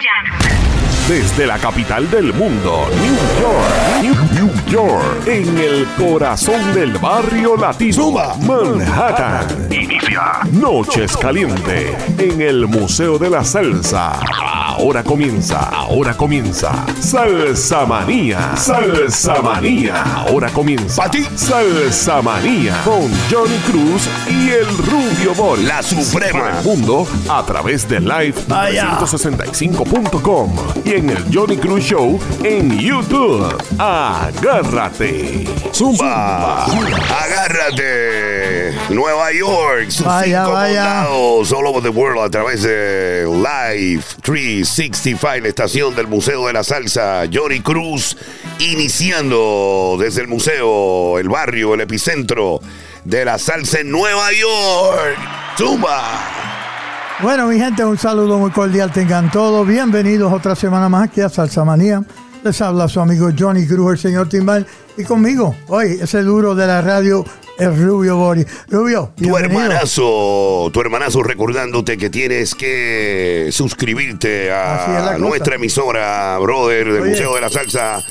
gentlemen. Desde la capital del mundo, New York, New, New York, en el corazón del barrio latino, Manhattan. Inicia Noches Caliente en el Museo de la Salsa. Ahora comienza, ahora comienza. Salsa Manía, Salsa Manía. Ahora comienza. Pa' ti. Salsa Manía con Johnny Cruz y el Rubio Bol. La Suprema. Mundo a través de Live Vaya. 365.com y en el Johnny Cruz Show en YouTube. Agárrate. Zumba. Agárrate. Nueva York. Sus Vaya, cinco vaya. condados, all over the world a través de Live 365, la estación del Museo de la Salsa. Johnny Cruz iniciando desde el museo, el barrio, el epicentro de la salsa en Nueva York. Zumba. Bueno, mi gente, un saludo muy cordial. Tengan todos bienvenidos otra semana más aquí a Salsa Manía. Les habla su amigo Johnny Cruz, el señor Timbal. Y conmigo, hoy, ese duro de la radio, el Rubio Bori. Rubio, Tu hermanazo, tu hermanazo recordándote que tienes que suscribirte es a nuestra emisora, brother, del Oye. Museo de la Salsa,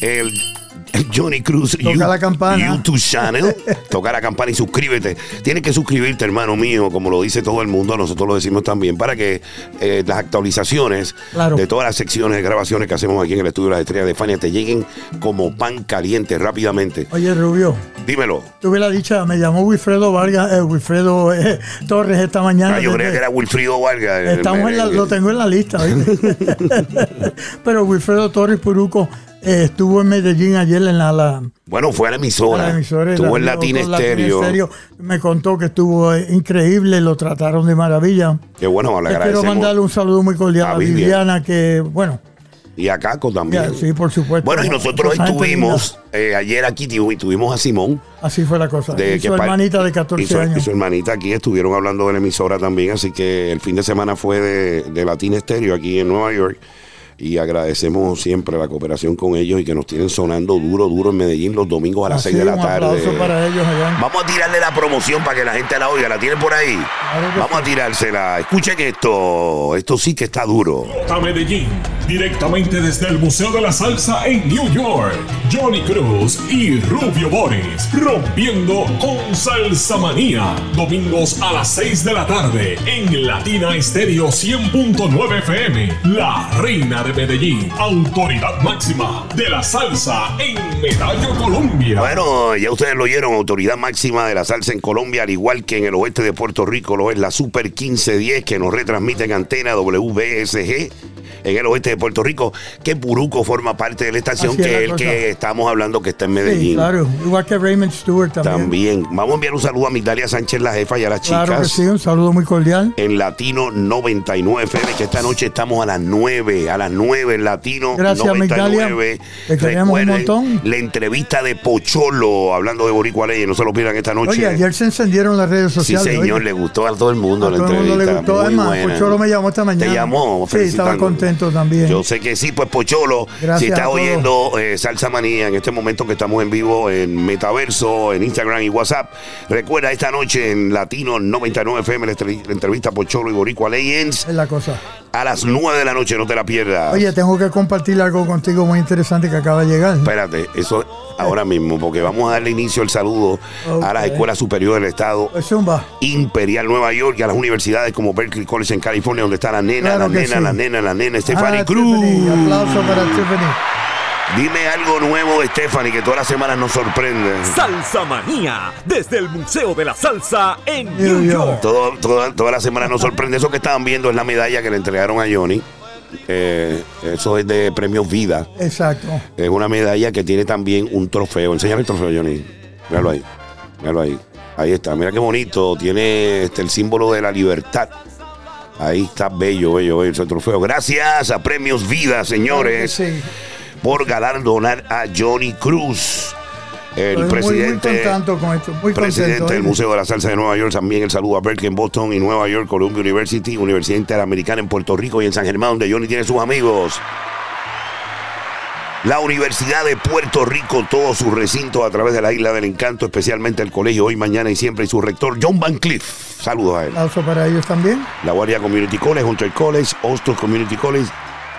el, el Johnny Cruz Toca You- la campana. YouTube channel. Toca la campana y suscríbete. Tienes que suscribirte, hermano mío, como lo dice todo el mundo, nosotros lo decimos también, para que eh, las actualizaciones Claro. de todas las secciones de grabaciones que hacemos aquí en el estudio de las estrellas de Fania te lleguen como pan caliente rápidamente. Oye, Rubio, Dímelo. tuve la dicha, me llamó Wilfredo Vargas, eh, Wilfredo eh, Torres esta mañana. Ah, yo creía que era Wilfrido Vargas. el Estamos en la- merengue. lo tengo en la lista. Pero Wilfredo Torres Puruco eh, estuvo en Medellín ayer en la, la, Bueno, fue a la a emisora. la emisora. Estuvo en la- Latina Estéreo. Estéreo. Me contó que estuvo eh, increíble, lo trataron de maravilla. Qué bueno, le Le quiero agradecemos. mandarle un saludo muy cordial A a, Vivian. Viviana, que, bueno, Y a Caco también. sí, por supuesto. Bueno, y nosotros gente estuvimos eh, ayer aquí, tu- y tuvimos a Simón. Así fue la cosa. De y su hermanita de y 14 su, años. y su hermanita aquí estuvieron hablando de la emisora también, así que el fin de semana fue de, de Latina Estéreo aquí en Nueva York. Y agradecemos siempre la cooperación con ellos y que nos tienen sonando duro, duro en Medellín los domingos a las Así, 6 de la un tarde. aplauso para ellos allá. Vamos a tirarle la promoción para que la gente la oiga. ¿La tienen por ahí? Claro Vamos a tirársela. Escuchen esto. Esto sí que está duro. a Medellín, directamente desde el Museo de la Salsa en New York. Johnny Cruz y Rubio Boris, rompiendo con Salsa Manía. Domingos a las 6 de la tarde en Latina Estéreo 100.9 FM. La reina de Medellín, autoridad máxima de la salsa en Medallo, Colombia. Bueno, ya ustedes lo oyeron, autoridad máxima de la salsa en Colombia, al igual que en el oeste de Puerto Rico, lo es la Super 1510 que nos retransmite en antena WBSG en el oeste de Puerto Rico, que Puruco forma parte de la estación, Así que es el que estamos hablando que está en Medellín. Sí, claro. Igual que Raymond Stewart también. También. Vamos a enviar un saludo a Migdalia Sánchez, la jefa, y a las Claro que chicas. sí, un saludo muy cordial. En Latino 99 FM, que esta noche estamos a las 9, a las 9 en Latino Gracias, 99. Migdalia. Te queremos un montón. La entrevista de Pocholo, hablando de Boricua Leyes, no se lo pierdan esta noche. Oye, ayer se encendieron las redes Sí, sociales. señor, oye. le gustó a todo el mundo A la todo el mundo le entrevista. gustó. Además. Pocholo me llamó esta mañana. Te llamó, Sí, estaba felicitando. También. Yo sé que sí, pues Pocholo, Gracias si está oyendo eh, Salsa Manía en este momento que estamos en vivo en Metaverso, en Instagram y WhatsApp, recuerda esta noche en Latino 99 FM la entre- la entrevista a Pocholo y Boricua Legends Es la cosa. a las 9 de la noche, no te la pierdas. Oye, tengo que compartir algo contigo muy interesante que acaba de llegar. Espérate, eso ahora mismo, porque vamos a darle inicio al saludo a las escuelas superiores del Estado. Pues zumba. Imperial Nueva York y a las universidades como Berkeley College en California, donde está la nena, Claro la que nena, sí. la nena, la nena, Stephanie Ah, Cruz. Tiffany, Aplauso para Tiffany. Dime algo nuevo de Stephanie que todas las semanas nos sorprende. Salsa Manía, desde el Museo de la Salsa en New New York. York. Todo, toda, toda la semana nos sorprende. Eso que estaban viendo es la medalla que le entregaron a Johnny. Eh, eso es de premios Vida. Exacto. Es una medalla que tiene también un trofeo. Enséñame el trofeo, Johnny. Míralo ahí. Míralo ahí. Ahí está. Mira qué bonito. Tiene este, el símbolo de la libertad. Ahí está bello, bello, bello ese trofeo. Gracias a Premios Vida, señores, sí. por galardonar a Johnny Cruz. El presidente, muy contento con esto. Muy presidente contento. del. Museo de la Salsa de Nueva York. También el saludo a Berkeley en Boston y Nueva York, Columbia University, Universidad Interamericana en Puerto Rico y en San Germán, donde Johnny tiene sus amigos. La Universidad de Puerto Rico, todos sus recintos a través de la Isla del Encanto, especialmente el colegio Hoy, Mañana y Siempre y su rector John Van Cliff. Saludos a él. Aplauso para ellos también. La Guardia Community College, Hunter College, Ostor Community College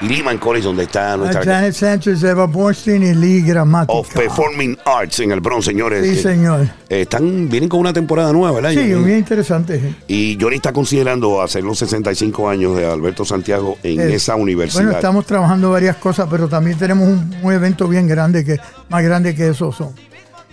y Lehman College, donde está nuestra Janet Sánchez, Eva Borstein y Lee Gramática. of Performing Arts en el Bronx, señores. Sí, que, señor. eh, están, vienen con una temporada nueva, ¿verdad? Sí, muy interesante. Y Johnny está considerando hacer los 65 años de Alberto Santiago en Es- esa universidad. Bueno, estamos trabajando varias cosas, pero también tenemos un, un evento bien grande, que más grande que eso son.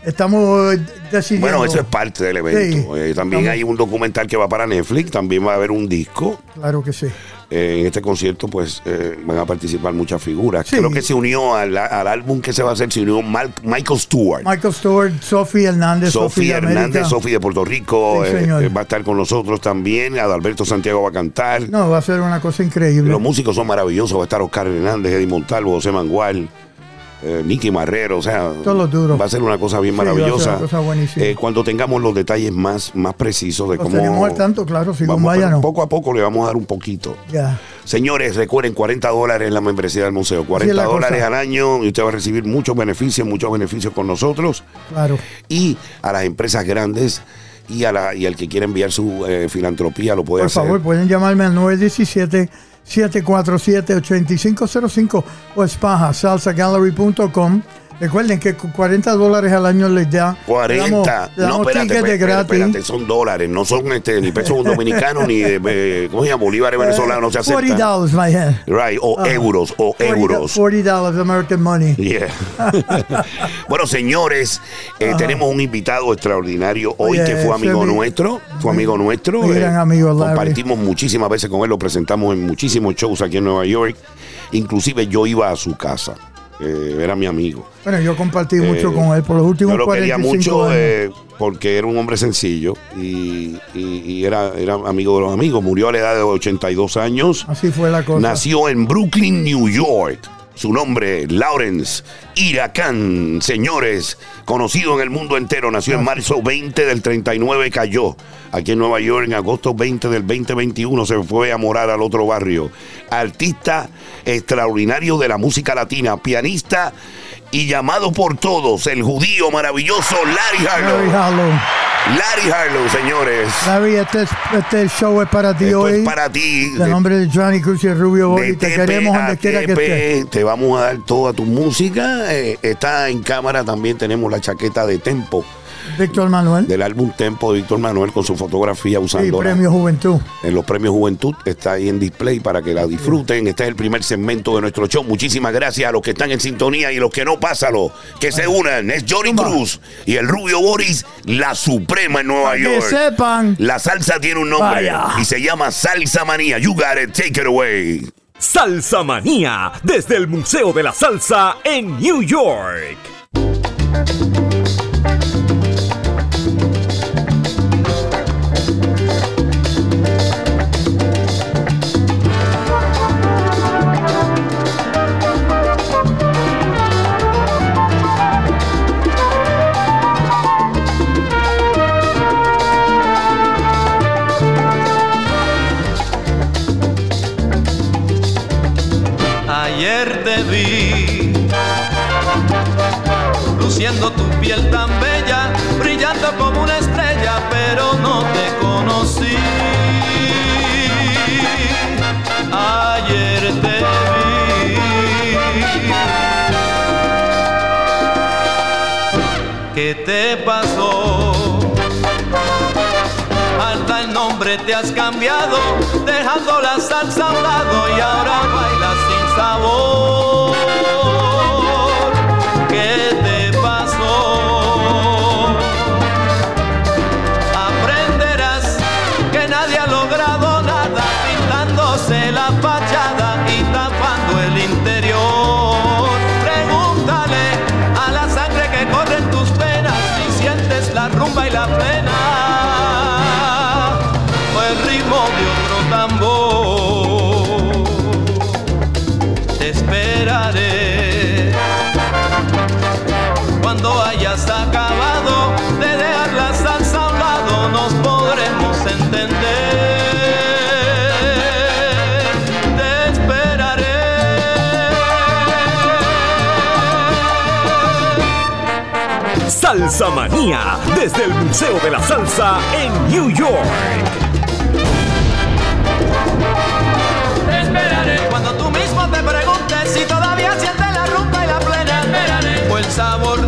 Estamos decidiendo. Bueno, eso es parte del evento. Sí. Eh, también Estamos- hay un documental que va para Netflix, también va a haber un disco. Claro que sí. Eh, en este concierto, pues, eh, van a participar muchas figuras. Sí. Creo que se unió al, al álbum que se va a hacer, se unió Mal- Michael Stewart. Michael Stewart, Sophie Hernández, Sophie América. Hernández, Sofía de Puerto Rico, Sí, señor. va a estar con nosotros también. Adalberto Santiago va a cantar. No, va a ser una cosa increíble. Los músicos son maravillosos. Va a estar Oscar Hernández, Eddie Montalvo, José Mangual, eh, Nicky Marrero. O sea, va a ser una cosa bien Sí, maravillosa. cosa. Eh, cuando tengamos los detalles más, más precisos de cómo. al tanto, claro, si vamos, vaya no. Poco a poco le vamos a dar un poquito. Ya. Señores, recuerden, 40 dólares la membresía del museo. 40 la cosa. dólares al año y usted va a recibir muchos beneficios, muchos beneficios con nosotros Claro. y a las empresas grandes y, a la, y al que quiera enviar su eh, filantropía lo puede Por hacer. favor, pueden llamarme al 917-747-8505 o espaja salsagallery.com. Recuerden que con 40 dólares al año les da. 40. le damos- le no, damos espérate, espérate, gratis. espérate, son dólares, no son este, ni pesos dominicanos ni de, eh, ¿cómo se llama? Bolívares venezolanos, no se 40 aceptan. dollars, my head. Right, o Ah. euros, o 40 euros. 40 dollars American money. Yeah. bueno, señores, eh, tenemos un invitado extraordinario hoy que fue amigo nuestro. Fue amigo nuestro. mi gran amigo, Larry. compartimos muchísimas veces con él, lo presentamos en muchísimos shows aquí en Nueva York. Inclusive yo iba a su casa. Era mi amigo. Bueno, yo compartí mucho Eh, con él por los últimos Yo lo quería 45 mucho años. eh, porque era un hombre sencillo y, y- y era, era amigo de los amigos. Murió a la edad de 82 años. Así fue la cosa. Nació en Brooklyn, New York. Su nombre, Lawrence Iracan, señores, conocido en el mundo entero. Nació en marzo 20 del 39, cayó aquí en Nueva York en agosto 20 del 2021. Se fue a morar al otro barrio. Artista extraordinario de la música latina, pianista y llamado por todos, el judío maravilloso Larry Larry Harlow. Harlow. Larry Harlow, señores. Larry, este, es- este show es para ti Esto hoy. es para ti. En nombre de Johnny Cruz y Rubio Boy, te queremos donde quiera que estés. Te vamos a dar toda tu música. eh, está en cámara también. Tenemos la chaqueta de Tempo, Víctor Manuel. del álbum Tempo de Víctor Manuel con su fotografía Y usando Premio Juventud. en los premios Juventud. Está ahí en display para que la disfruten. Este es el primer segmento de nuestro show. Muchísimas gracias a los que están en sintonía y los que no, pásalo. Que se unan. Es Johnny. Cruz y el Rubio Boris, la suprema en Nueva Que York. sepan. La salsa tiene un nombre Vaya. y se llama Salsa Manía. You got it. Take it away. Salsa Manía, desde el Museo de la Salsa en New York. Piel tan bella, brillando como una estrella, pero no te conocí. Ayer te vi. ¿Qué te pasó? Hasta el nombre te has cambiado, dejando la salsa a un lado y ahora Salsa Manía, desde el Museo de la Salsa en New York. Esperaré cuando tú mismo te preguntes si todavía sientes la rumba y la plena. Te esperaré o el sabor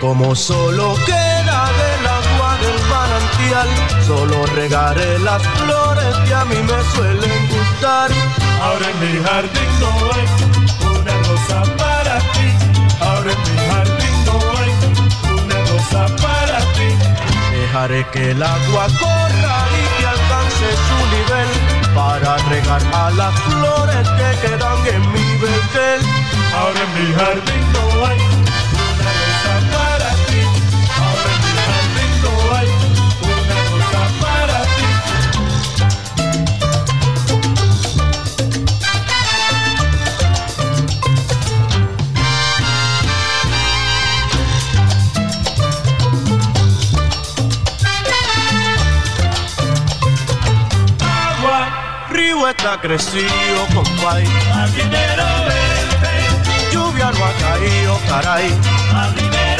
como solo queda del agua del manantial, solo regaré las flores que a mí me suelen gustar. Ahora en mi jardín no hay una rosa para ti, ahora en mi jardín no hay una rosa para ti. Dejaré que el agua corra y que alcance su nivel para regar a las flores que quedan en mi vergel. Ahora en mi jardín no hay está crecido, compadre. Al dinero, lluvia no ha caído, caray. Al dinero,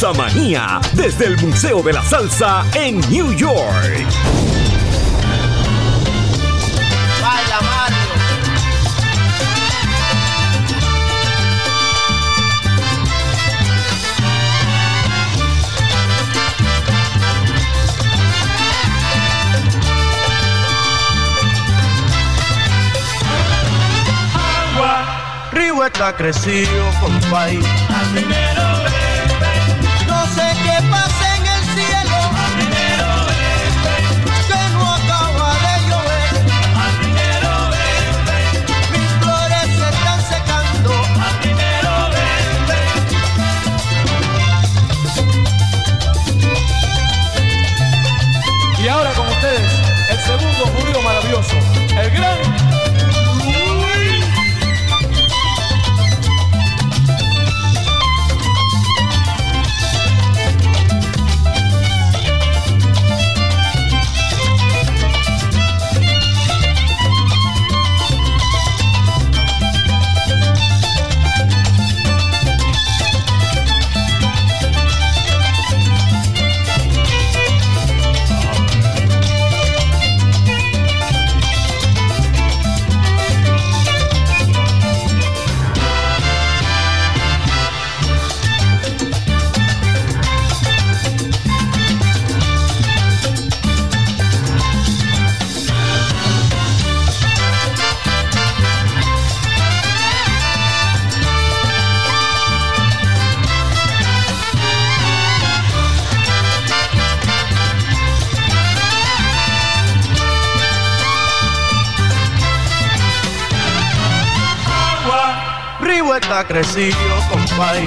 Salsa Manía desde el Museo de la Salsa en New York. Baila Mario. Agua, río está crecido, compay. Al primero Rihueta ha crecido, compay.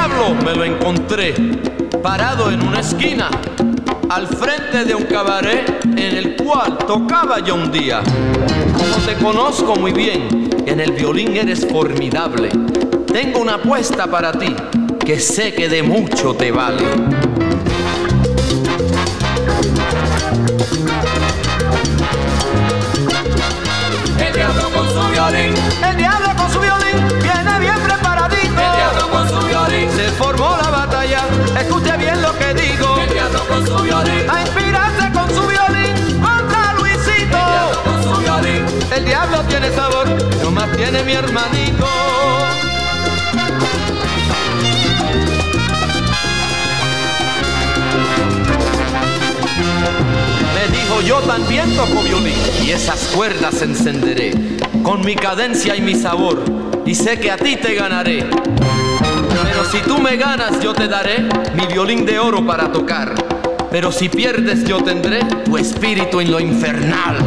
Diablo me lo encontré parado en una esquina al frente de un cabaret en el cual tocaba yo un día. Como te conozco muy bien, en el violín eres formidable. Tengo una apuesta para ti que sé que de mucho te vale. El diablo con su violín, El diablo con su violín sabor, no más tiene mi hermanito. Me dijo yo también toco violín y esas cuerdas encenderé con mi cadencia y mi sabor y sé que a ti te ganaré. Pero si tú me ganas yo te daré mi violín de oro para tocar. Pero si pierdes yo tendré tu espíritu en lo infernal.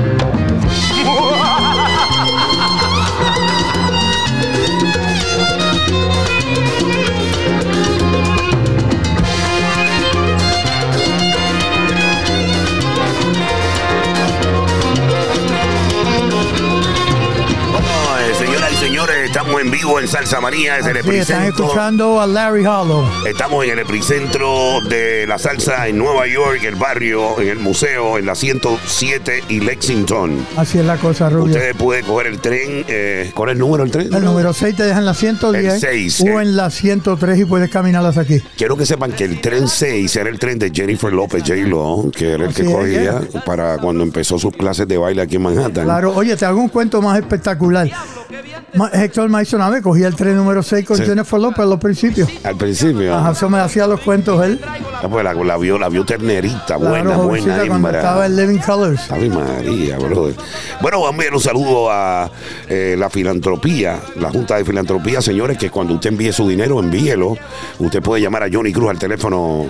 Vivo en Salsa Manía desde el Sí, están epicentro. escuchando a Larry Hollow. Estamos en el epicentro de la salsa en Nueva York, el barrio, en el museo, en la 107 y Lexington. Así es la cosa, Rubio. Usted puede coger el tren. eh, ¿Cuál es el número del tren? El número 6 te deja en la 110 El seis, o eh. en la 103 y puedes caminarlas aquí. Quiero que sepan que el tren 6 era el tren de Jennifer López J-Lo, que era el que Así cogía para cuando empezó sus clases de baile aquí en Manhattan. Claro, oye, te hago un cuento más espectacular. Ma- Héctor Maisonave cogía el tren número 6 con Sí. Jennifer López a los principios. Al principio. Ajá, eso me hacía los cuentos él. Ah, pues la, la vio, la vio ternerita, buena, buena hembra. estaba en Living Colors. Ave María, brother. Bueno, vamos a enviar un saludo a eh, la filantropía, la Junta de Filantropía, señores, que cuando usted envíe su dinero, envíelo. Usted puede llamar a Johnny Cruz al teléfono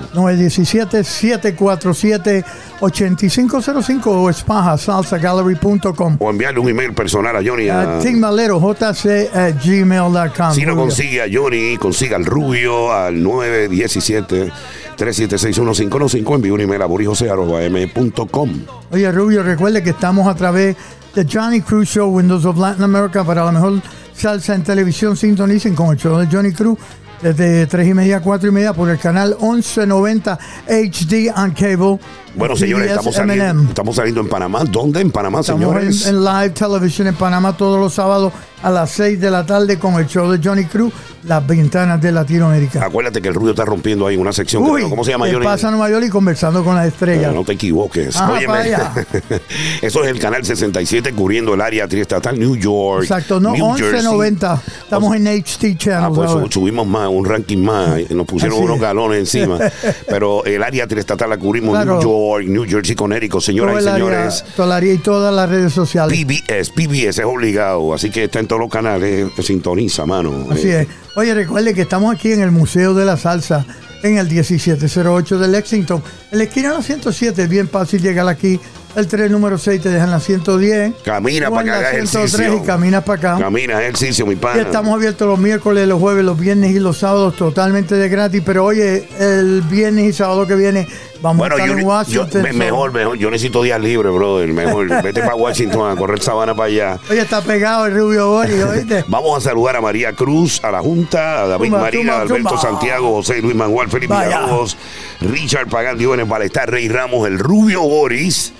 917-747-8505 o espaja salsagallery.com. o enviarle un email personal a Johnny. A, Uh, Tim Malero, jc at gmail.com. si no consigue a Johnny, consiga al Rubio al 917 3761515 envíe un email a borijose.com. Oye, Rubio, recuerde que estamos a través de Johnny Cruz Show, Windows of Latin America, para la mejor salsa en televisión. Sintonicen con el show de Johnny Cruz desde 3 y media a 4 y media por el canal 1190 HD on cable. Bueno, señores, estamos saliendo, estamos saliendo en Panamá. ¿Dónde? En Panamá, Estamos señores. en, en live television en Panamá todos los sábados a las 6 de la tarde con el show de Johnny Cruz, Las Ventanas de Latinoamérica. Acuérdate que el Rubio está rompiendo ahí una sección. Uy, que- ¿Cómo se llama, ¿qué Johnny? pasa Nueva York y conversando con las estrellas? No, no te equivoques. Ajá, Óyeme. Eso es el canal 67 cubriendo el área triestatal New York. Exacto, no, New Jersey. 1190. Estamos en HD Ah, Channel. pues ahora. subimos más, un ranking más, y nos pusieron Así unos es. galones encima. Pero el área triestatal la cubrimos Claro. New York, New Jersey, Connecticut, Todo señoras y área, señores. todo el área y todas las redes sociales. PBS, PBS es obligado, así que está en todos los canales, eh, sintoniza, mano. Así Eh, es. Oye, recuerde que estamos aquí en el Museo de la Salsa, en el 1708 de Lexington. En la esquina de la 107 es bien fácil llegar aquí. El tren número 6 te dejan la 110. Camina para que hagas 103 ejercicio. y caminas para acá. Camina ejercicio, mi pana. estamos abiertos los miércoles, los jueves, los viernes y los sábados totalmente de gratis. Pero oye, el viernes y sábado que viene vamos Bueno, a estar yo, en yo- Washington. me- mejor, mejor. Yo necesito días libres, brother. Mejor. Vete para Washington a correr sabana para allá. Oye, está pegado el Rubio Boris, ¿oíste? Vamos a saludar a María Cruz, a la Junta, a David Tumba, Marina, a Alberto. Santiago, José Luis Manuel, Felipe. Villalobos, Richard Pagán, Diones Balestar, Rey Ramos, el Rubio Boris,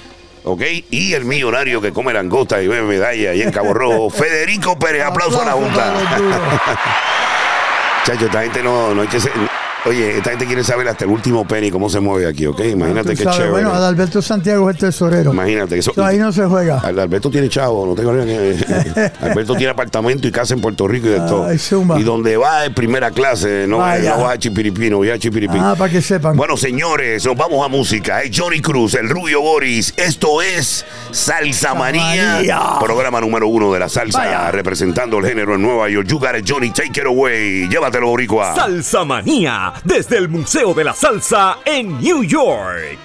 ¿ok? Y el millonario que come langosta y bebe medalla y en Cabo Rojo, Federico Pérez. Aplauso a la Junta. Chacho, esta gente no, no hay que ser. Oye, esta gente quiere saber hasta el último penny cómo se mueve aquí, ¿ok? Imagínate Tú qué sabes, chévere. Bueno, Adalberto Santiago es el tesorero. Imagínate eso. So, ahí no se juega. Alberto tiene chavo, no tengo que. Alberto tiene apartamento y casa en Puerto Rico y de todo. Ay, zumba. Y donde va en primera clase, no, Vaya. no va a Chipiripino, voy a Chipiripín. Ah, para que sepan. Bueno, señores, nos vamos a música. Es Johnny Cruz, el Rubio Boris. Esto es Salsa Manía, Manía. programa número uno de la salsa, Vaya. representando el género en Nueva York. You got it, Johnny, take it away. Llévatelo, Boricua. Salsa Manía, desde el Museo de la Salsa en New York.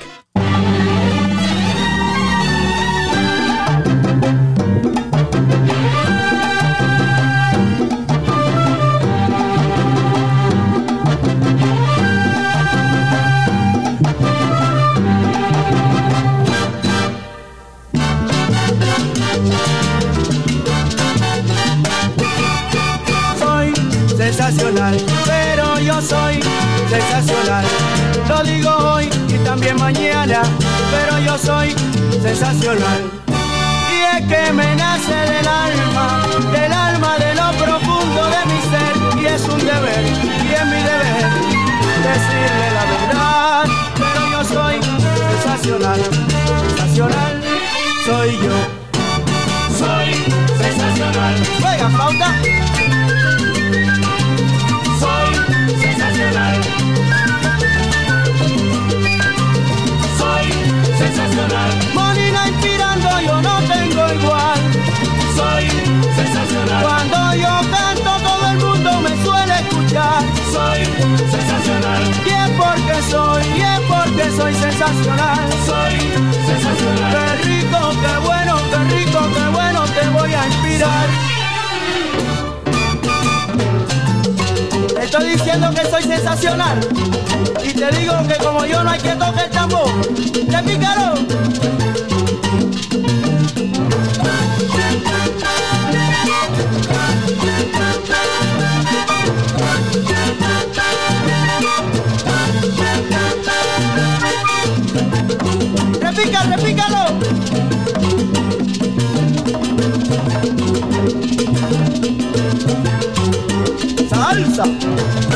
soy sensacional, yo soy sensacional. Lo digo hoy y también mañana, pero yo soy sensacional. Y es que me nace del alma, del alma de lo profundo de mi ser, y es un deber, y es mi deber decirle la verdad. Pero yo soy sensacional, sensacional, soy yo. Soy sensacional. Juega flauta. Soy sensacional. Soy sensacional. Molina inspirando, yo no tengo igual. Soy sensacional. Cuando yo canto, todo el mundo me suele escuchar. Soy sensacional. Y es porque soy, y es porque soy sensacional. Soy sensacional. Qué rico, qué bueno, qué rico, qué bueno, te voy a inspirar. Estoy diciendo que soy sensacional. Y te digo que como yo no hay que tocar el tambor. ¡Te pícaro! ¡Salsa!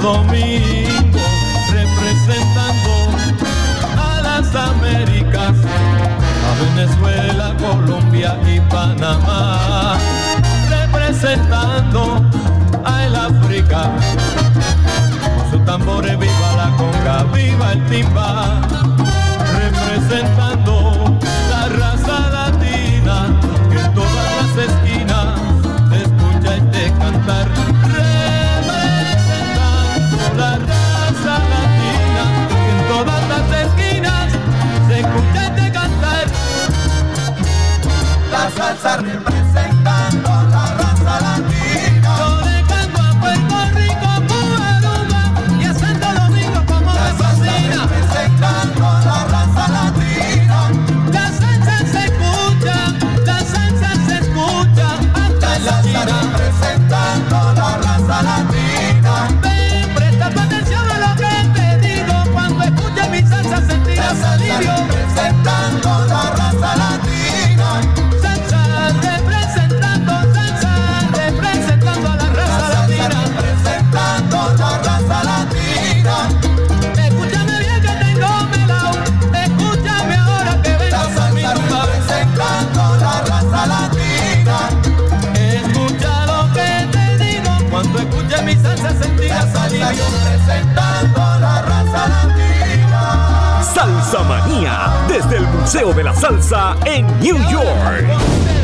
Domingo, representando a las Américas, a Venezuela, Colombia y Panamá, representando a el África, con sus tambores viva la conga, viva el timba, Paseo de la Salsa en New York.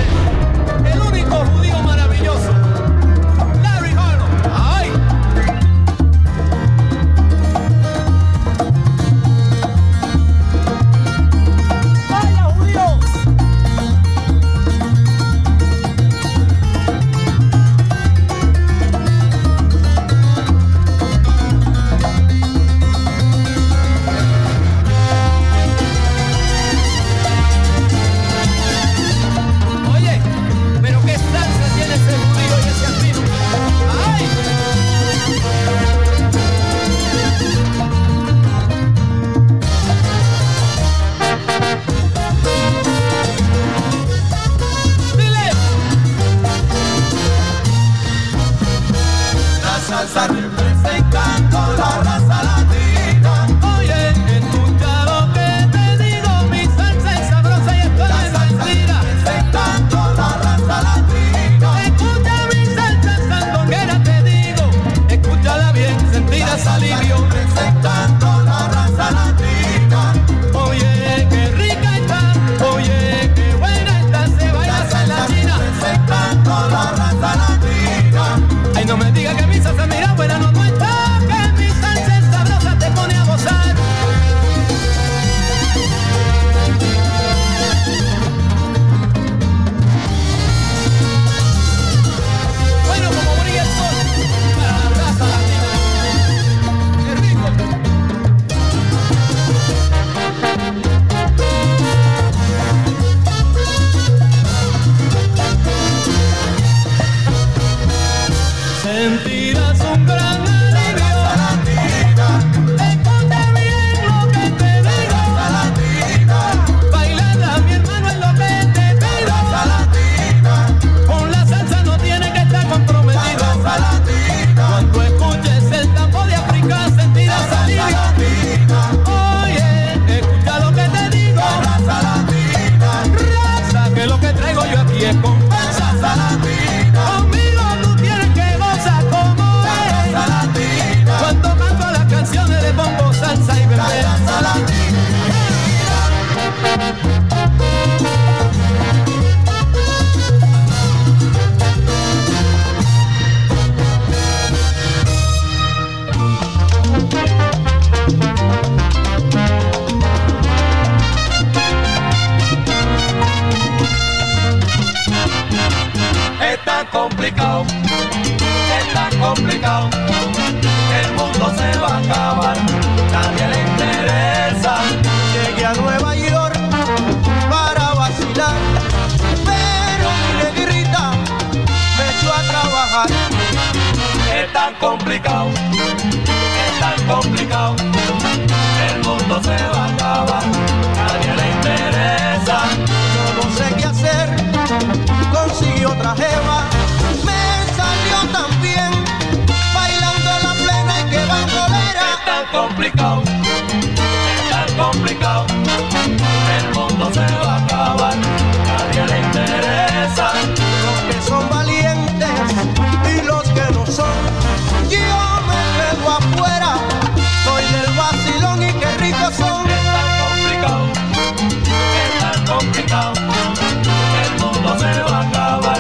El mundo se va a acabar,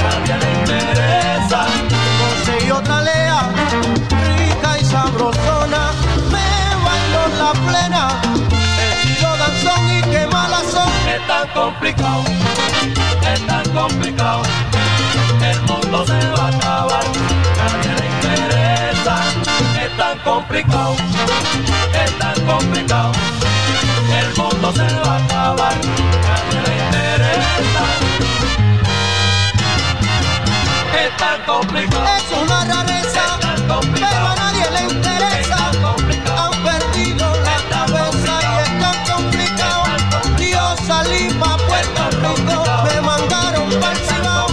nadie le interesa. Conseguí otra lea, rica y sabrosona. Me bailó en la plena, estilo danzón y qué mala son. Es tan complicado, es tan complicado. El mundo se va a acabar, nadie le interesa. Es tan complicado, es tan complicado. es una rareza, es tan pero a nadie le interesa. Han perdido la cabeza y es tan complicado. Yo salí pa' Puerto Rico, me mandaron pa'l Cibao.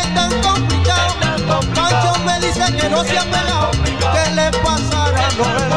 Es tan complicado. Pancho me dice que no se ha pegado. ¿Qué le pasará?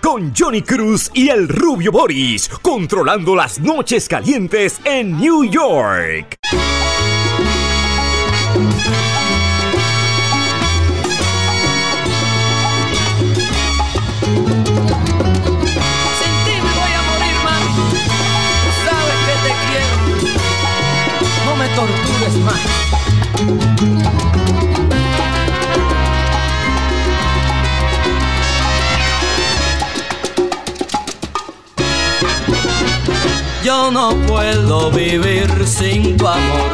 Con Johnny Cruz y el Rubio Boris, controlando las noches calientes en New York. No puedo vivir sin tu amor.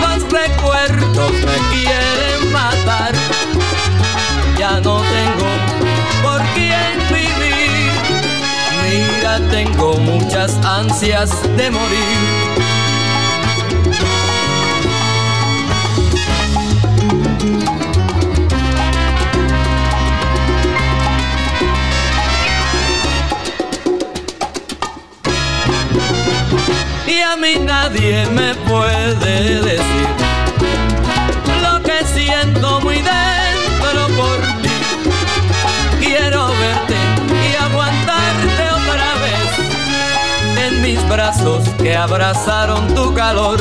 Los recuerdos me quieren matar. Ya no tengo por quién vivir. Mira, tengo muchas ansias de morir. Mí nadie me puede decir lo que siento muy dentro por ti. Quiero verte y aguantarte otra vez en mis brazos que abrazaron tu calor.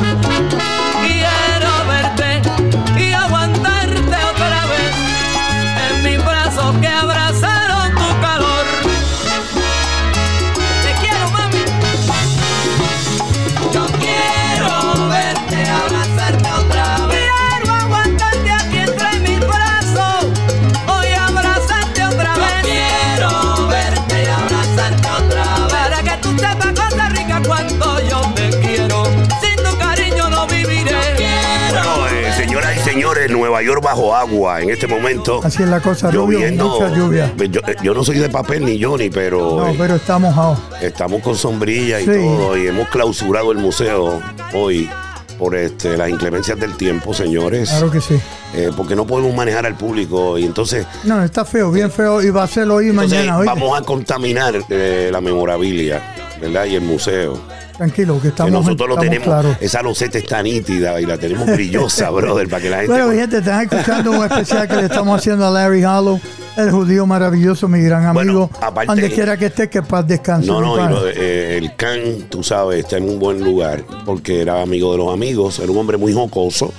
York bajo agua en este momento. Así es la cosa, Rubio, Lloviendo. mucha lluvia. Yo, eh, yo no soy de papel ni Johnny, pero, No, eh, pero está mojado. estamos con sombrilla y Sí. todo. Y hemos clausurado el museo hoy por este, las inclemencias del tiempo, señores. Claro que sí. Eh, porque no podemos manejar al público. Y entonces, No, está feo, bien feo. Y va a ser hoy entonces mañana. ¿oíste? vamos a contaminar eh, la memorabilia, ¿verdad? Y el museo. Tranquilo, que Que estamos, nosotros lo tenemos, claros. esa loseta está nítida y la tenemos brillosa, brother, para que la gente... Bueno, gente, están escuchando un especial que le estamos haciendo a Larry Hollow, el judío maravilloso, mi gran amigo. aparte- donde quiera que esté, que paz descanse. No, no, eh, el Can, tú sabes, está en un buen lugar porque era amigo de los amigos, era un hombre muy jocoso,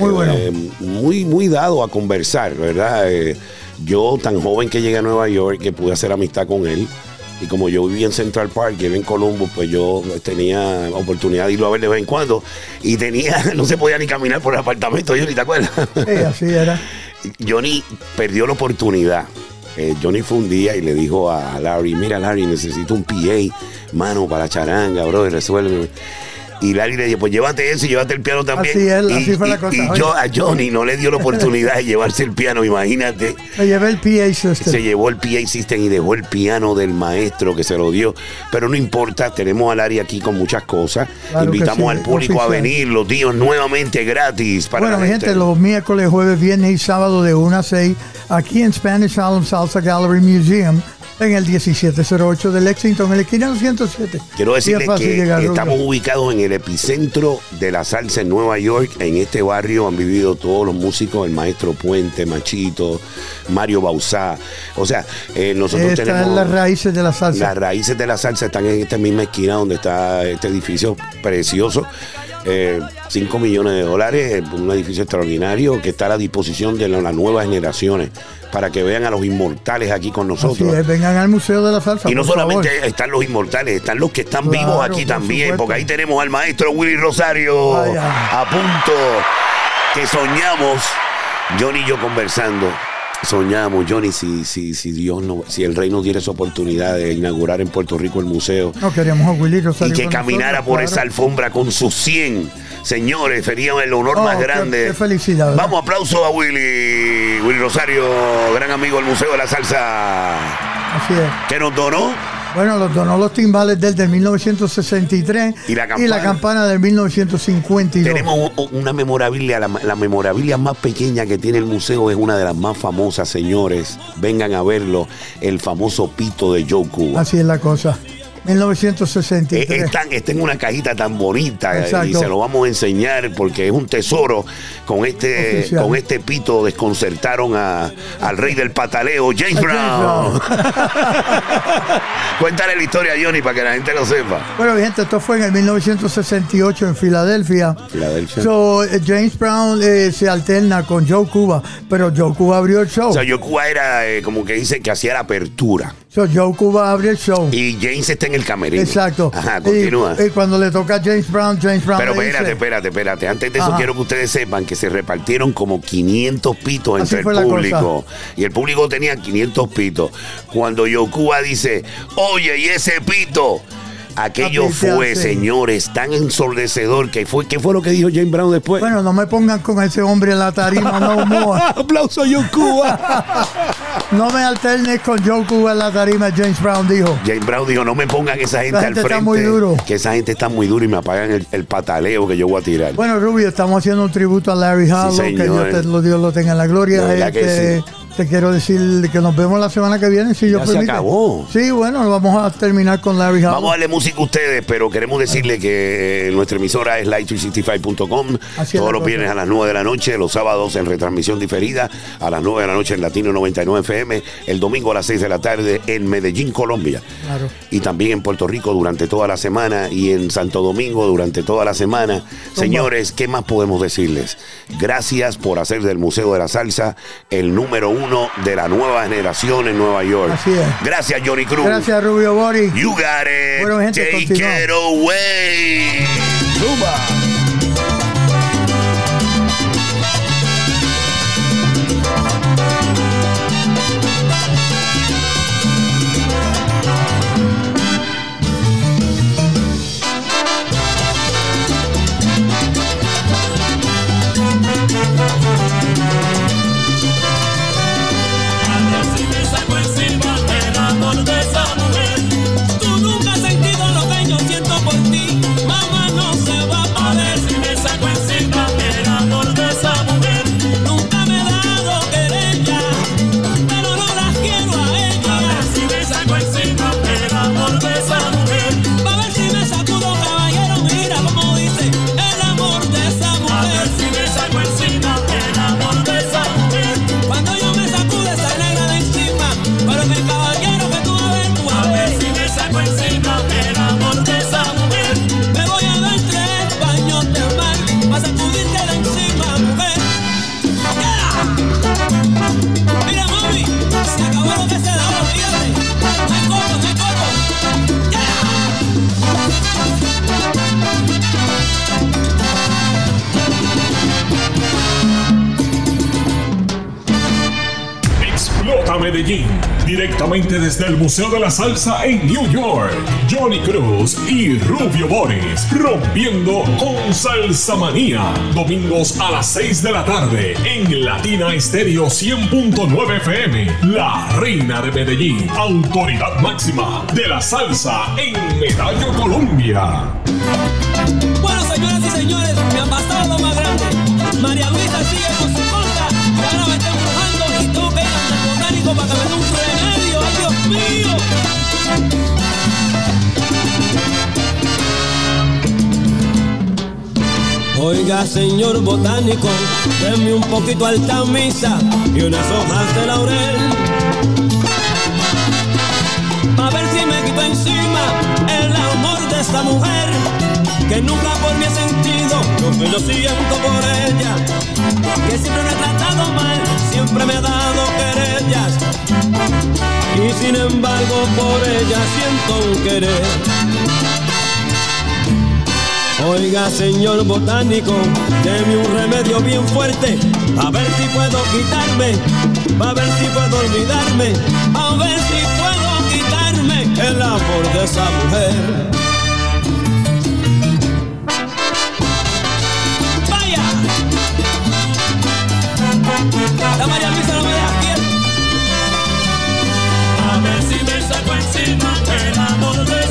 Muy bueno. eh, muy, muy dado a conversar, ¿verdad? Eh, yo, tan joven que llegué a Nueva York, que pude hacer amistad con él, y como yo vivía en Central Park y en Colombo, pues yo tenía oportunidad de irlo a ver de vez en cuando, y tenía, no se podía ni caminar por el apartamento, ni te acuerdas. Sí, así era. Johnny perdió la oportunidad. Eh, Johnny fue un día y le dijo a Larry, mira Larry, necesito un PA, mano, para la charanga, bro, resuélveme. Y Larry le dijo, pues llévate eso y llévate el piano también. Así es, y, así fue la cosa, y yo a Johnny no le dio la oportunidad de llevarse el piano, imagínate. Me llevé el PA Se system. llevó el PA System y dejó el piano del maestro que se lo dio. Pero no importa, tenemos a Larry aquí con muchas cosas. Claro Invitamos sí, al público a venir, los días nuevamente gratis para Bueno, la gente, los miércoles, jueves, viernes y sábado de 1 a 6, aquí en Spanish Harlem Salsa Gallery Museum, en el 1708 de Lexington, en la esquina del 107. Quiero decirles que estamos ubicados en el epicentro de la salsa en Nueva York. En este barrio han vivido todos los músicos, el maestro Puente, Machito, Mario Bausá. O sea, eh, nosotros Estas tenemos... las raíces de la salsa. Las raíces de la salsa están en esta misma esquina donde está este edificio precioso. 5 millones de dólares, eh, un edificio extraordinario que está a la disposición de la- las nuevas generaciones para que vean a los inmortales aquí con nosotros. es, vengan al Museo de la Salsa. Y no solamente favor. están los inmortales, están los que están Claro, vivos aquí por también, supuesto. porque ahí tenemos al maestro Willy Rosario Ay, ay. a punto, que soñamos, Johnny y yo conversando. Soñamos, Johnny, si, si, si Dios no, si el rey nos diera esa oportunidad de inaugurar en Puerto Rico el museo No queríamos a Willy y que caminara nosotros, por claro. esa alfombra con sus 100 señores, sería el honor Oh, más qué- grande. qué felicidad, ¿verdad? Vamos, aplauso a Willy, Willy Rosario, gran amigo del Museo de la Salsa, Así es. que nos donó Bueno, los donó los timbales del de 1963 Y la campana. campana del 1952. Tenemos una memorabilia, la, la memorabilia más pequeña que tiene el museo es una de las más famosas, señores. Vengan a verlo, el famoso pito de Joe Cuba. Así es la cosa. 1963. Eh, es tan- está en una cajita tan bonita eh, y se lo vamos a enseñar porque es un tesoro. Con este, Oficial. con este pito desconcertaron a- al rey del pataleo, James A James Brown. Cuéntale la historia, Johnny, para que la gente lo sepa. Bueno, gente, esto fue en el 1968 en Filadelfia. Filadelfia. So, eh, James Brown eh, se alterna con Joe Cuba, pero Joe Cuba abrió el show. O sea, Yokuba era eh, como que dice que hacía la apertura. So, Joe Cuba abre el show. Y James está en el camerino. Exacto. Ajá, continúa. Y, cuando le toca a James Brown, James Brown Pero le espérate, dice- espérate, espérate. Antes de eso Ajá. quiero que ustedes sepan que se repartieron como 500 pitos Así entre el público. Y el público tenía 500 pitos. Cuando Yokuba dice, oye, ¿y ese pito? Aquello Papi, ¿qué fue, señores, tan ensordecedor que fue. ¿Qué fue lo que dijo James Brown después? Bueno, no me pongan con ese hombre en la tarima, no more. Aplauso a Yokuba. No me alternes con Joe Cuba en la tarima, James Brown dijo. James Brown dijo, no me pongan esa gente, Esa al gente está frente. muy duro. Que esa gente está muy dura y me apagan el, el pataleo que yo voy a tirar. Bueno, Rubio, estamos haciendo un tributo a Larry Harlow, que señor. Dios, te, lo, Dios lo tenga en la gloria. Que Este, sí. Te quiero decir que nos vemos la semana que viene, si Ya yo se permite. acabó. Sí, bueno, vamos a terminar con Larry Harlow. Vamos a darle música a ustedes, pero queremos decirle que eh, nuestra emisora es light365.com. Así es Todos los viernes a las 9 de la noche, los sábados en retransmisión diferida, a las 9 de la noche en Latino 99 FM, el domingo a las 6 de la tarde en Medellín, Colombia. Claro. Y también en Puerto Rico durante toda la semana y en Santo Domingo durante toda la semana. Señores, ¿qué más podemos decirles? Gracias por hacer del Museo de la Salsa el número uno de la nueva generación en Nueva York. Así es. Gracias, Johnny Cruz. Gracias, Rubio Bori. You got it. Bueno, gente, Take it away. Zumba. Museo de la Salsa en New York. Johnny Cruz y Rubio Boris, rompiendo con Salsa Manía. Domingos a las 6 de la tarde en Latina Estéreo 100.9 FM. La reina de Medellín, autoridad máxima de la salsa en Medallo, Colombia. Bueno, señoras y señores, me han pasado más grande. María Luisa sigue con su y ahora me está empujando y ir al botánico para que me un Oiga, señor botánico, denme un poquito alta misa y unas hojas de laurel. A ver si me quito encima el amor de esta mujer que nunca por mí he sentido lo que yo siento por ella. Que siempre me ha tratado mal, siempre me ha dado querellas. Y sin embargo por ella siento un querer. Oiga, señor botánico, deme un remedio bien fuerte, a ver si puedo quitarme, a ver si puedo olvidarme, a ver si puedo quitarme el amor de esa mujer. La María Luisa no me deja. A ver si me saco encima el amor de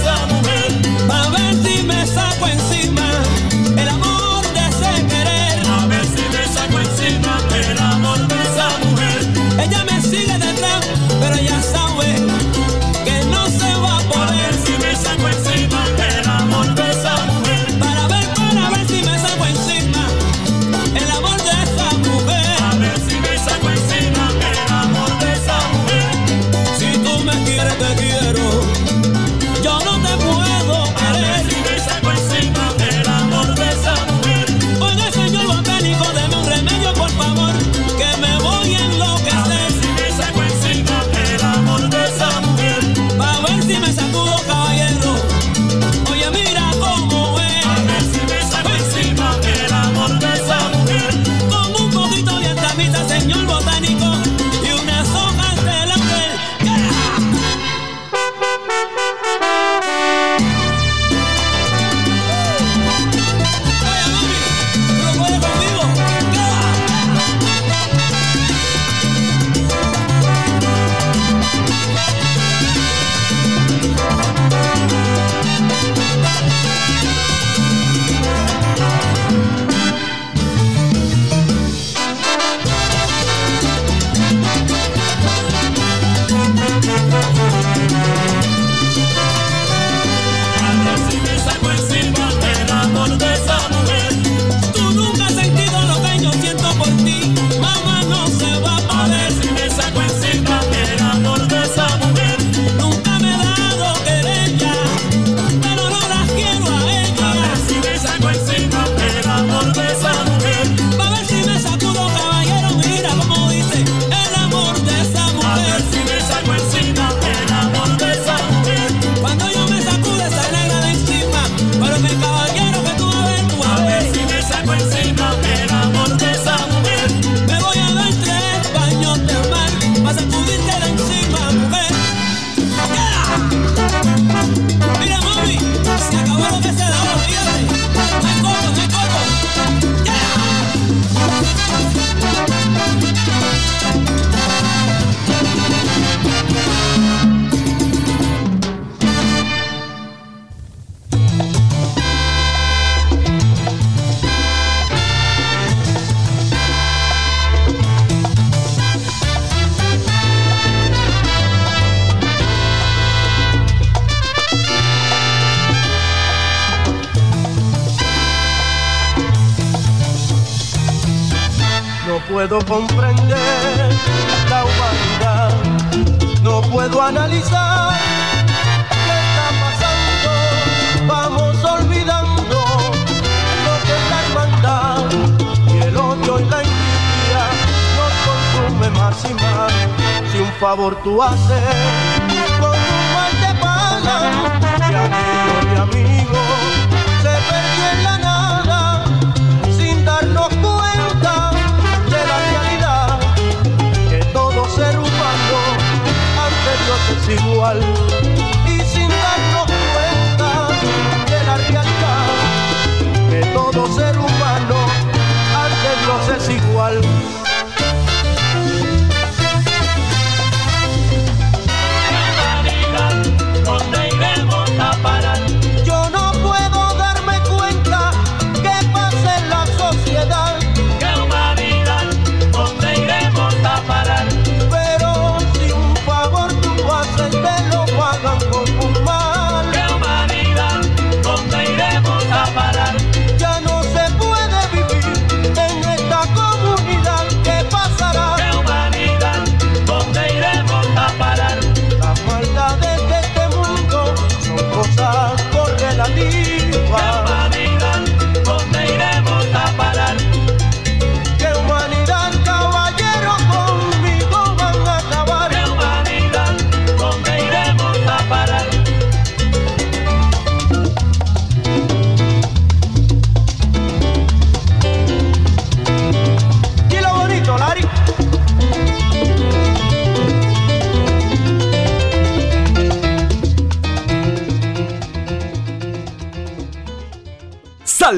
favor tú haces con un mal te pagan y aquello de amigo se perdió en la nada sin darnos cuenta de la realidad que todo ser humano ante Dios es igual y sin darnos cuenta de la realidad que todo ser humano ante Dios es igual.